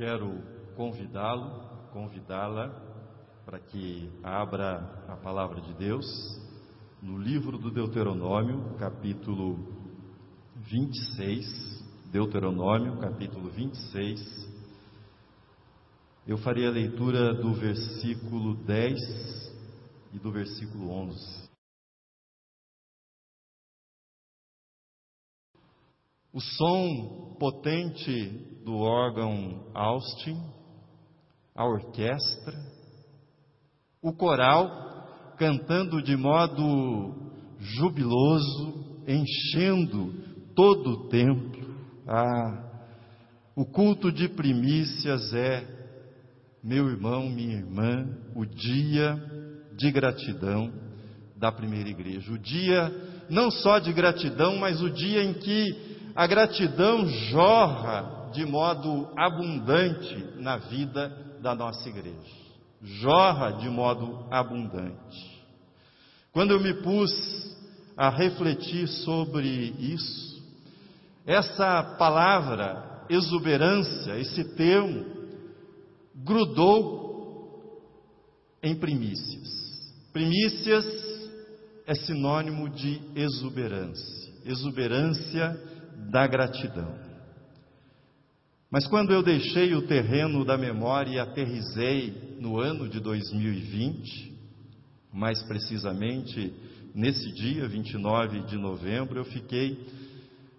Quero convidá-lo, convidá-la para que abra a palavra de Deus no livro do Deuteronômio, capítulo 26. Deuteronômio, capítulo 26. Eu farei a leitura do versículo 10 e do versículo 11. O som potente do órgão Austin, a orquestra, o coral cantando de modo jubiloso, enchendo todo o templo. Ah, o culto de primícias é, meu irmão, minha irmã, o dia de gratidão da primeira igreja. O dia não só de gratidão, mas o dia em que a gratidão jorra de modo abundante na vida da nossa igreja. Jorra de modo abundante. Quando eu me pus a refletir sobre isso, essa palavra exuberância, esse termo, grudou em primícias. Primícias é sinônimo de exuberância. Exuberância da gratidão. Mas quando eu deixei o terreno da memória e aterrisei no ano de 2020, mais precisamente nesse dia, 29 de novembro, eu fiquei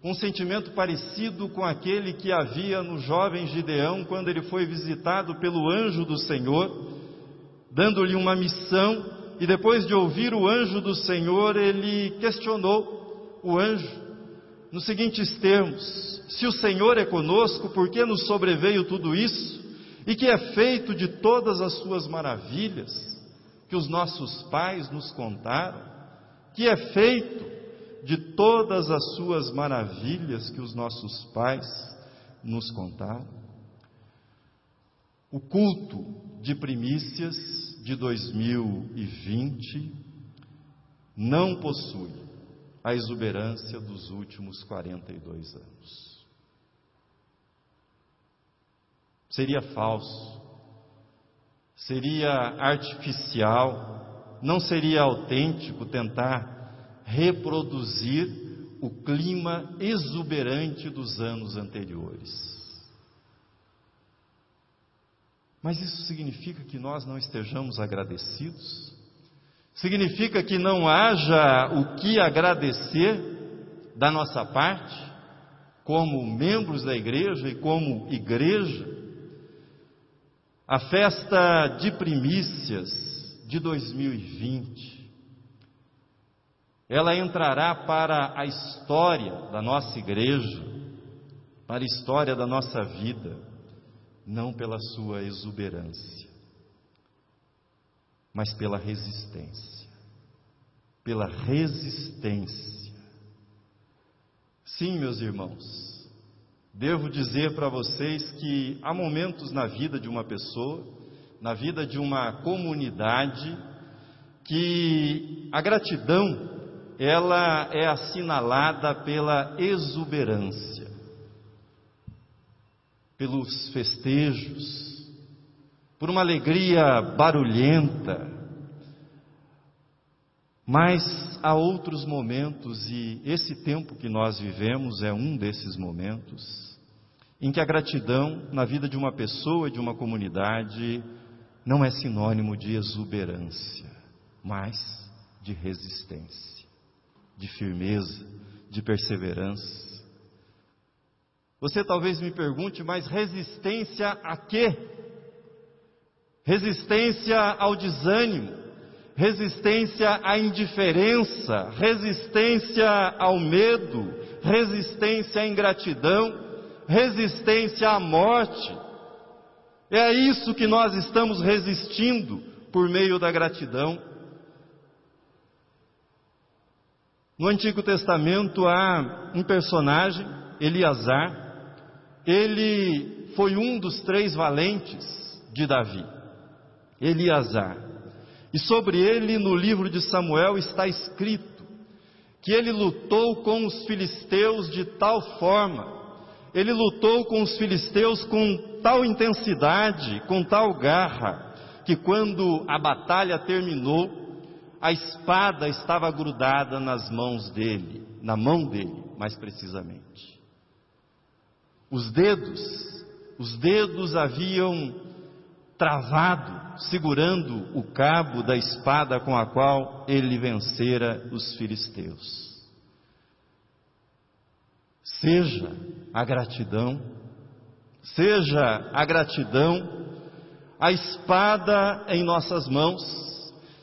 com um sentimento parecido com aquele que havia no jovem Gideão quando ele foi visitado pelo anjo do Senhor, dando-lhe uma missão, e depois de ouvir o anjo do Senhor, ele questionou o anjo nos seguintes termos: Se o Senhor é conosco, por que nos sobreveio tudo isso? E que é feito de todas as suas maravilhas que os nossos pais nos contaram? Que é feito de todas as suas maravilhas que os nossos pais nos contaram? O culto de primícias de 2020 não possui a exuberância dos últimos 42 anos. Seria falso, seria artificial, não seria autêntico tentar reproduzir o clima exuberante dos anos anteriores. Mas isso significa que nós não estejamos agradecidos? Significa que não haja o que agradecer da nossa parte, como membros da igreja e como igreja. A festa de primícias de 2020, ela entrará para a história da nossa igreja, para a história da nossa vida, não pela sua exuberância mas pela resistência. Pela resistência. Sim, meus irmãos, devo dizer para vocês que há momentos na vida de uma pessoa, na vida de uma comunidade, que a gratidão ela é assinalada pela exuberância, pelos festejos, por uma alegria barulhenta. Mas há outros momentos, e esse tempo que nós vivemos é um desses momentos, em que a gratidão na vida de uma pessoa, de uma comunidade, não é sinônimo de exuberância, mas de resistência, de firmeza, de perseverança. Você talvez me pergunte, mas resistência a quê? Resistência ao desânimo, resistência à indiferença, resistência ao medo, resistência à ingratidão, resistência à morte. É isso que nós estamos resistindo por meio da gratidão. No Antigo Testamento há um personagem, Eliasar, ele foi um dos três valentes de Davi. Eliasar. E sobre ele, no livro de Samuel, está escrito que ele lutou com os filisteus de tal forma, ele lutou com os filisteus com tal intensidade, com tal garra, que quando a batalha terminou, a espada estava grudada nas mãos dele, na mão dele, mais precisamente. Os dedos, os dedos haviam travado, segurando o cabo da espada com a qual ele vencera os filisteus. Seja a gratidão, seja a gratidão a espada em nossas mãos,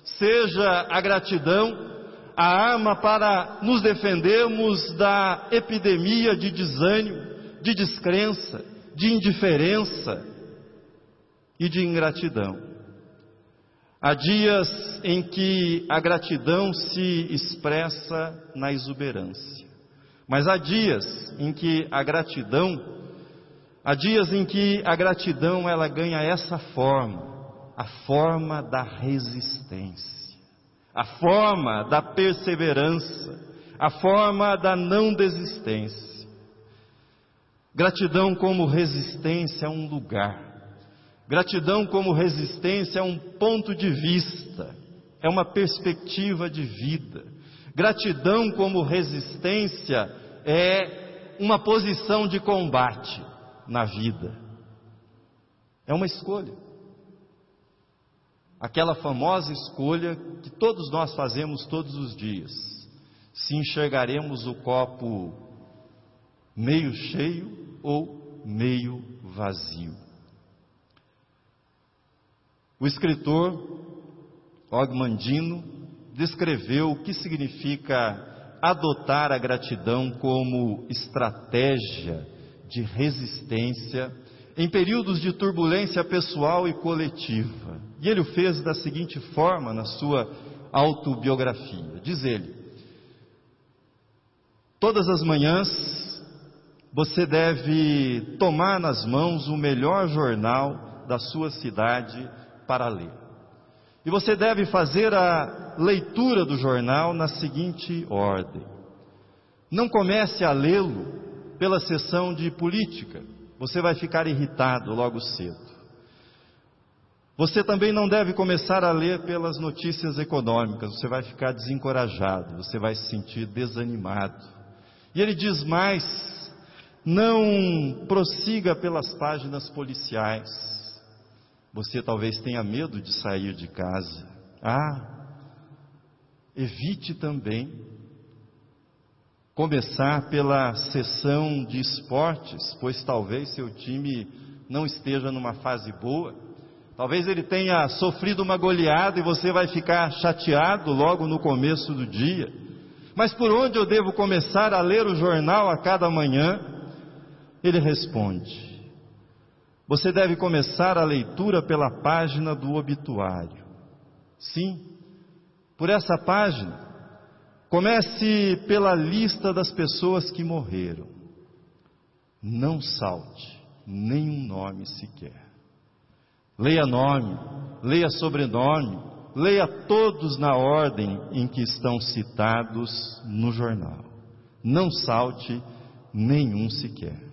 seja a gratidão a arma para nos defendermos da epidemia de desânimo, de descrença, de indiferença e de ingratidão. Há dias em que a gratidão se expressa na exuberância, mas há dias em que a gratidão Há dias em que a gratidão ela ganha essa forma, a forma da resistência, a forma da perseverança, a forma da não desistência. Gratidão como resistência a um lugar. Gratidão como resistência a um ponto de vista, é uma perspectiva de vida. Gratidão como resistência é uma posição de combate na vida. É uma escolha. Aquela famosa escolha que todos nós fazemos todos os dias. Se enxergaremos o copo meio cheio ou meio vazio. O escritor Ogmandino descreveu o que significa adotar a gratidão como estratégia de resistência em períodos de turbulência pessoal e coletiva. E ele o fez da seguinte forma na sua autobiografia: diz ele, todas as manhãs você deve tomar nas mãos o melhor jornal da sua cidade para ler. E você deve fazer a leitura do jornal na seguinte ordem: não comece a lê-lo pela sessão de política. Você vai ficar irritado logo cedo. Você também não deve começar a ler pelas notícias econômicas, você vai ficar desencorajado, você vai se sentir desanimado. E ele diz mais: não prossiga pelas páginas policiais. Você talvez tenha medo de sair de casa. Ah, evite também começar pela sessão de esportes, pois talvez seu time não esteja numa fase boa. Talvez ele tenha sofrido uma goleada e você vai ficar chateado logo no começo do dia. Mas por onde eu devo começar a ler o jornal a cada manhã? Ele responde: Você deve começar a leitura pela página do obituário. Sim, por essa página Comece pela lista das pessoas que morreram. Não salte nenhum nome sequer. Leia nome, leia sobrenome, leia todos na ordem em que estão citados no jornal. Não salte nenhum sequer.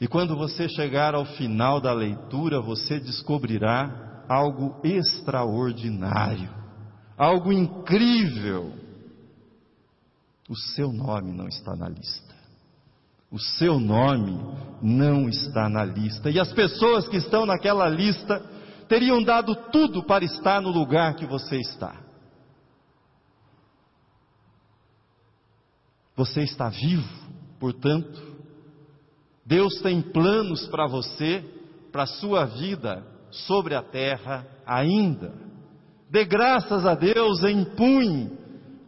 E quando você chegar ao final da leitura, você descobrirá algo extraordinário, algo incrível o seu nome não está na lista. O seu nome não está na lista. E as pessoas que estão naquela lista teriam dado tudo para estar no lugar que você está. Você está vivo, portanto, Deus tem planos para você, para a sua vida sobre a terra ainda. Dê graças a Deus, empunhe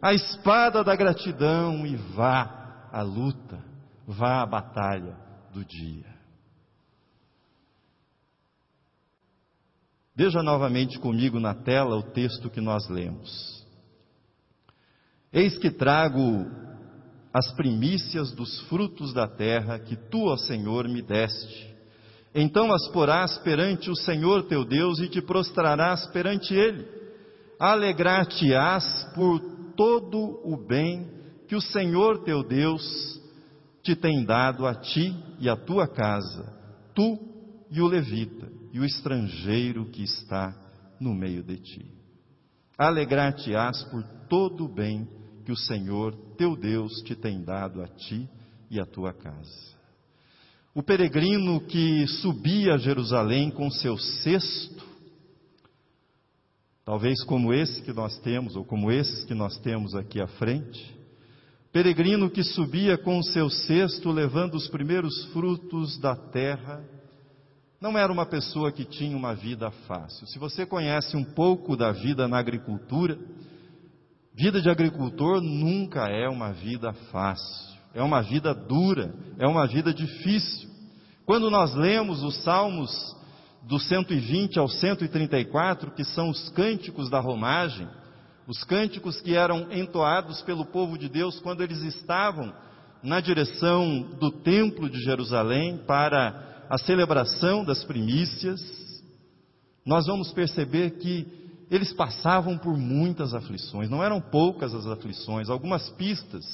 a espada da gratidão e vá à luta, vá à batalha do dia. Veja novamente comigo na tela o texto que nós lemos. Eis que trago as primícias dos frutos da terra que tu, ó Senhor, me deste. Então as porás perante o Senhor teu Deus e te prostrarás perante ele. Alegrar-te-ás por todo o bem que o Senhor teu Deus te tem dado a ti e a tua casa, tu e o levita, e o estrangeiro que está no meio de ti. Alegrar-te-ás por todo o bem que o Senhor teu Deus te tem dado a ti e a tua casa. O peregrino que subia a Jerusalém com seu cesto, talvez como esse que nós temos, ou como esses que nós temos aqui à frente, peregrino que subia com o seu cesto levando os primeiros frutos da terra, não era uma pessoa que tinha uma vida fácil. Se você conhece um pouco da vida na agricultura, vida de agricultor nunca é uma vida fácil, é uma vida dura, é uma vida difícil. Quando nós lemos os Salmos do 120 ao 134, que são os cânticos da romagem, os cânticos que eram entoados pelo povo de Deus quando eles estavam na direção do Templo de Jerusalém para a celebração das primícias, nós vamos perceber que eles passavam por muitas aflições, não eram poucas as aflições, algumas pistas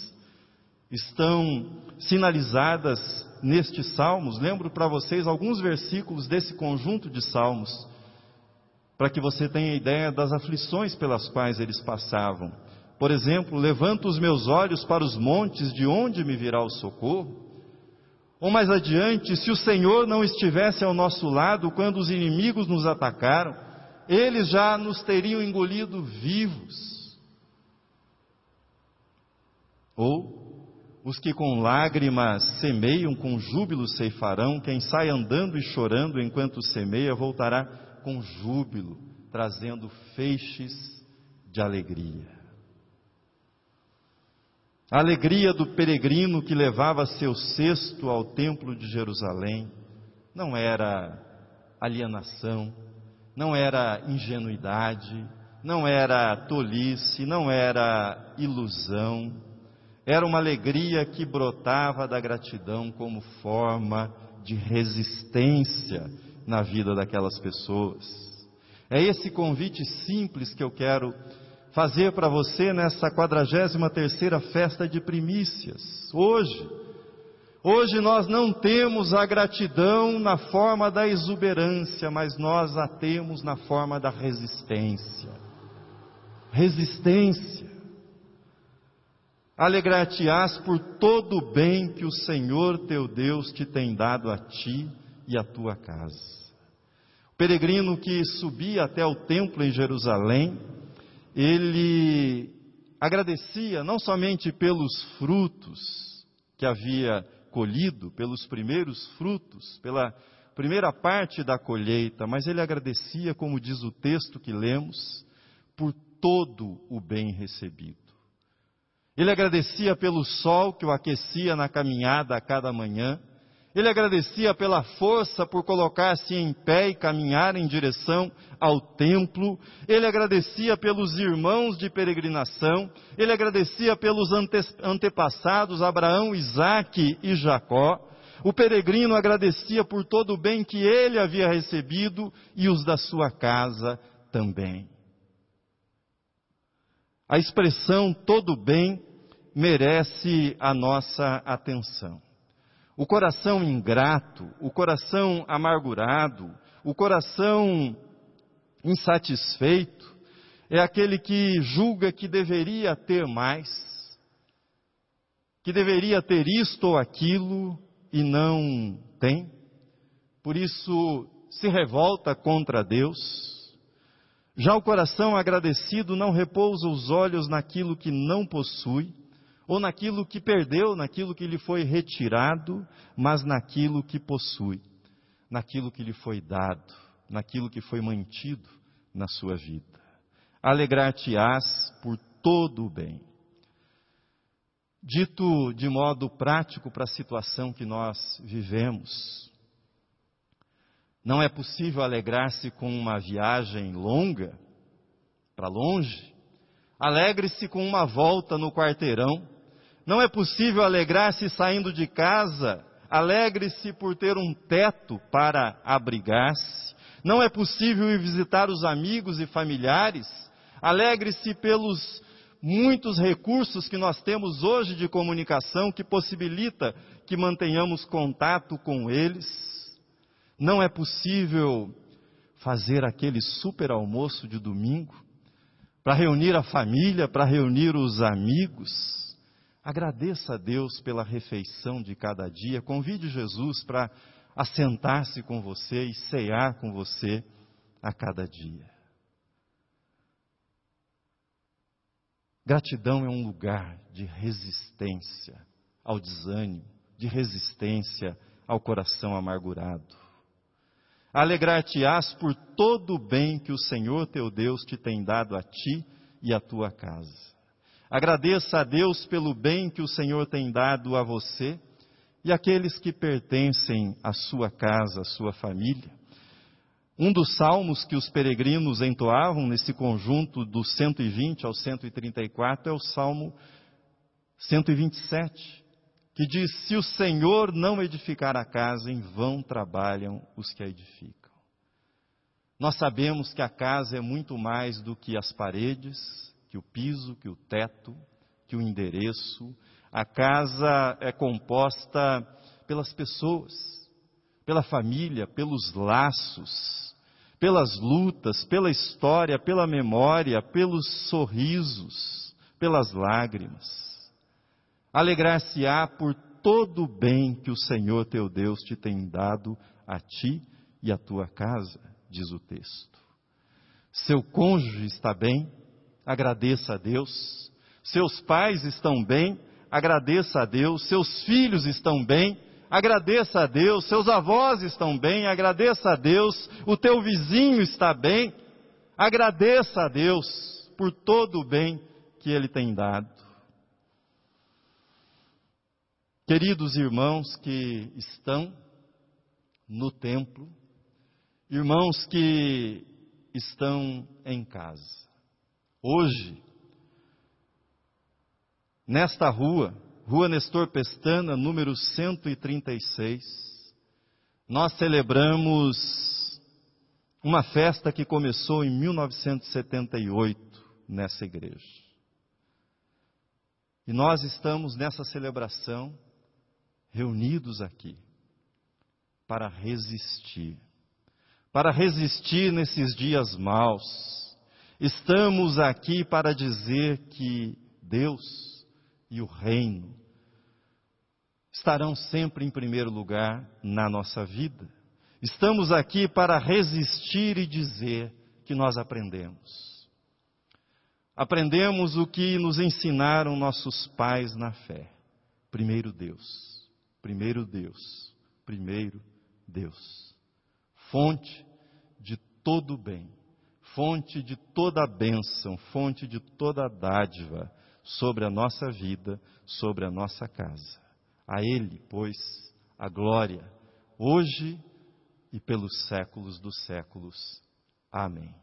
estão sinalizadas nestes salmos. Lembro para vocês alguns versículos desse conjunto de salmos para que você tenha ideia das aflições pelas quais eles passavam. Por exemplo, levanto os meus olhos para os montes, de onde me virá o socorro? Ou mais adiante, se o Senhor não estivesse ao nosso lado quando os inimigos nos atacaram, eles já nos teriam engolido vivos. Ou, os que com lágrimas semeiam, com júbilo ceifarão, quem sai andando e chorando enquanto semeia, voltará com júbilo, trazendo feixes de alegria. A alegria do peregrino que levava seu cesto ao templo de Jerusalém não era alienação, não era ingenuidade, não era tolice, não era ilusão, era uma alegria que brotava da gratidão como forma de resistência na vida daquelas pessoas. É esse convite simples que eu quero fazer para você nessa 43 terceira festa de primícias. Hoje, hoje nós não temos a gratidão na forma da exuberância, mas nós a temos na forma da resistência. Resistência. Alegrar-te-ás por todo o bem que o Senhor teu Deus te tem dado a ti e a tua casa. O peregrino que subia até o templo em Jerusalém, ele agradecia não somente pelos frutos que havia colhido, pelos primeiros frutos, pela primeira parte da colheita, mas ele agradecia, como diz o texto que lemos, por todo o bem recebido. Ele agradecia pelo sol que o aquecia na caminhada a cada manhã. Ele agradecia pela força por colocar-se em pé e caminhar em direção ao templo. Ele agradecia pelos irmãos de peregrinação. Ele agradecia pelos ante antepassados Abraão, Isaque e Jacó. O peregrino agradecia por todo o bem que ele havia recebido e os da sua casa também. A expressão todo bem merece a nossa atenção. O coração ingrato, o coração amargurado, o coração insatisfeito, é aquele que julga que deveria ter mais, que deveria ter isto ou aquilo e não tem, por isso se revolta contra Deus, já o coração agradecido não repousa os olhos naquilo que não possui, ou naquilo que perdeu, naquilo que lhe foi retirado, mas naquilo que possui, naquilo que lhe foi dado, naquilo que foi mantido na sua vida. Alegrar-te-ás por todo o bem. Dito de modo prático para a situação que nós vivemos, não é possível alegrar-se com uma viagem longa, para longe. Alegre-se com uma volta no quarteirão. Não é possível alegrar-se saindo de casa. Alegre-se por ter um teto para abrigar-se. Não é possível ir visitar os amigos e familiares. Alegre-se pelos muitos recursos que nós temos hoje de comunicação que possibilita que mantenhamos contato com eles. Não é possível fazer aquele super almoço de domingo para reunir a família, para reunir os amigos. Agradeça a Deus pela refeição de cada dia. Convide Jesus para assentar-se com você e cear com você a cada dia. Gratidão é um lugar de resistência ao desânimo, de resistência ao coração amargurado. Alegrar-te-ás por todo o bem que o Senhor teu Deus te tem dado a ti e à tua casa. Agradeça a Deus pelo bem que o Senhor tem dado a você e àqueles que pertencem à sua casa, à sua família. Um dos salmos que os peregrinos entoavam nesse conjunto do 120 ao 134 é o Salmo 127, que diz: Se o Senhor não edificar a casa, em vão trabalham os que a edificam. Nós sabemos que a casa é muito mais do que as paredes, que o piso, que o teto, que o endereço. A casa é composta pelas pessoas, pela família, pelos laços pelas lutas, pela história, pela memória, pelos sorrisos, pelas lágrimas. Alegrar-se-á por todo o bem que o Senhor teu Deus te tem dado a ti e à tua casa, diz o texto. Seu cônjuge está bem, agradeça a Deus. Seus pais estão bem, agradeça a Deus. Seus filhos estão bem, agradeça a Deus, seus avós estão bem, agradeça a Deus, o teu vizinho está bem, agradeça a Deus por todo o bem que Ele tem dado. Queridos irmãos que estão no templo, irmãos que estão em casa, hoje, nesta rua, Rua Nestor Pestana, número 136, nós celebramos uma festa que começou em 1978 nessa igreja. E nós estamos nessa celebração reunidos aqui para resistir. Para resistir nesses dias maus. Estamos aqui para dizer que Deus e o reino estarão sempre em primeiro lugar na nossa vida. Estamos aqui para resistir e dizer que nós aprendemos. Aprendemos o que nos ensinaram nossos pais na fé. Primeiro Deus, primeiro Deus, primeiro Deus. Fonte de todo bem, fonte de toda bênção, fonte de toda dádiva sobre a nossa vida, sobre a nossa casa. A Ele, pois, a glória, hoje e pelos séculos dos séculos. Amém.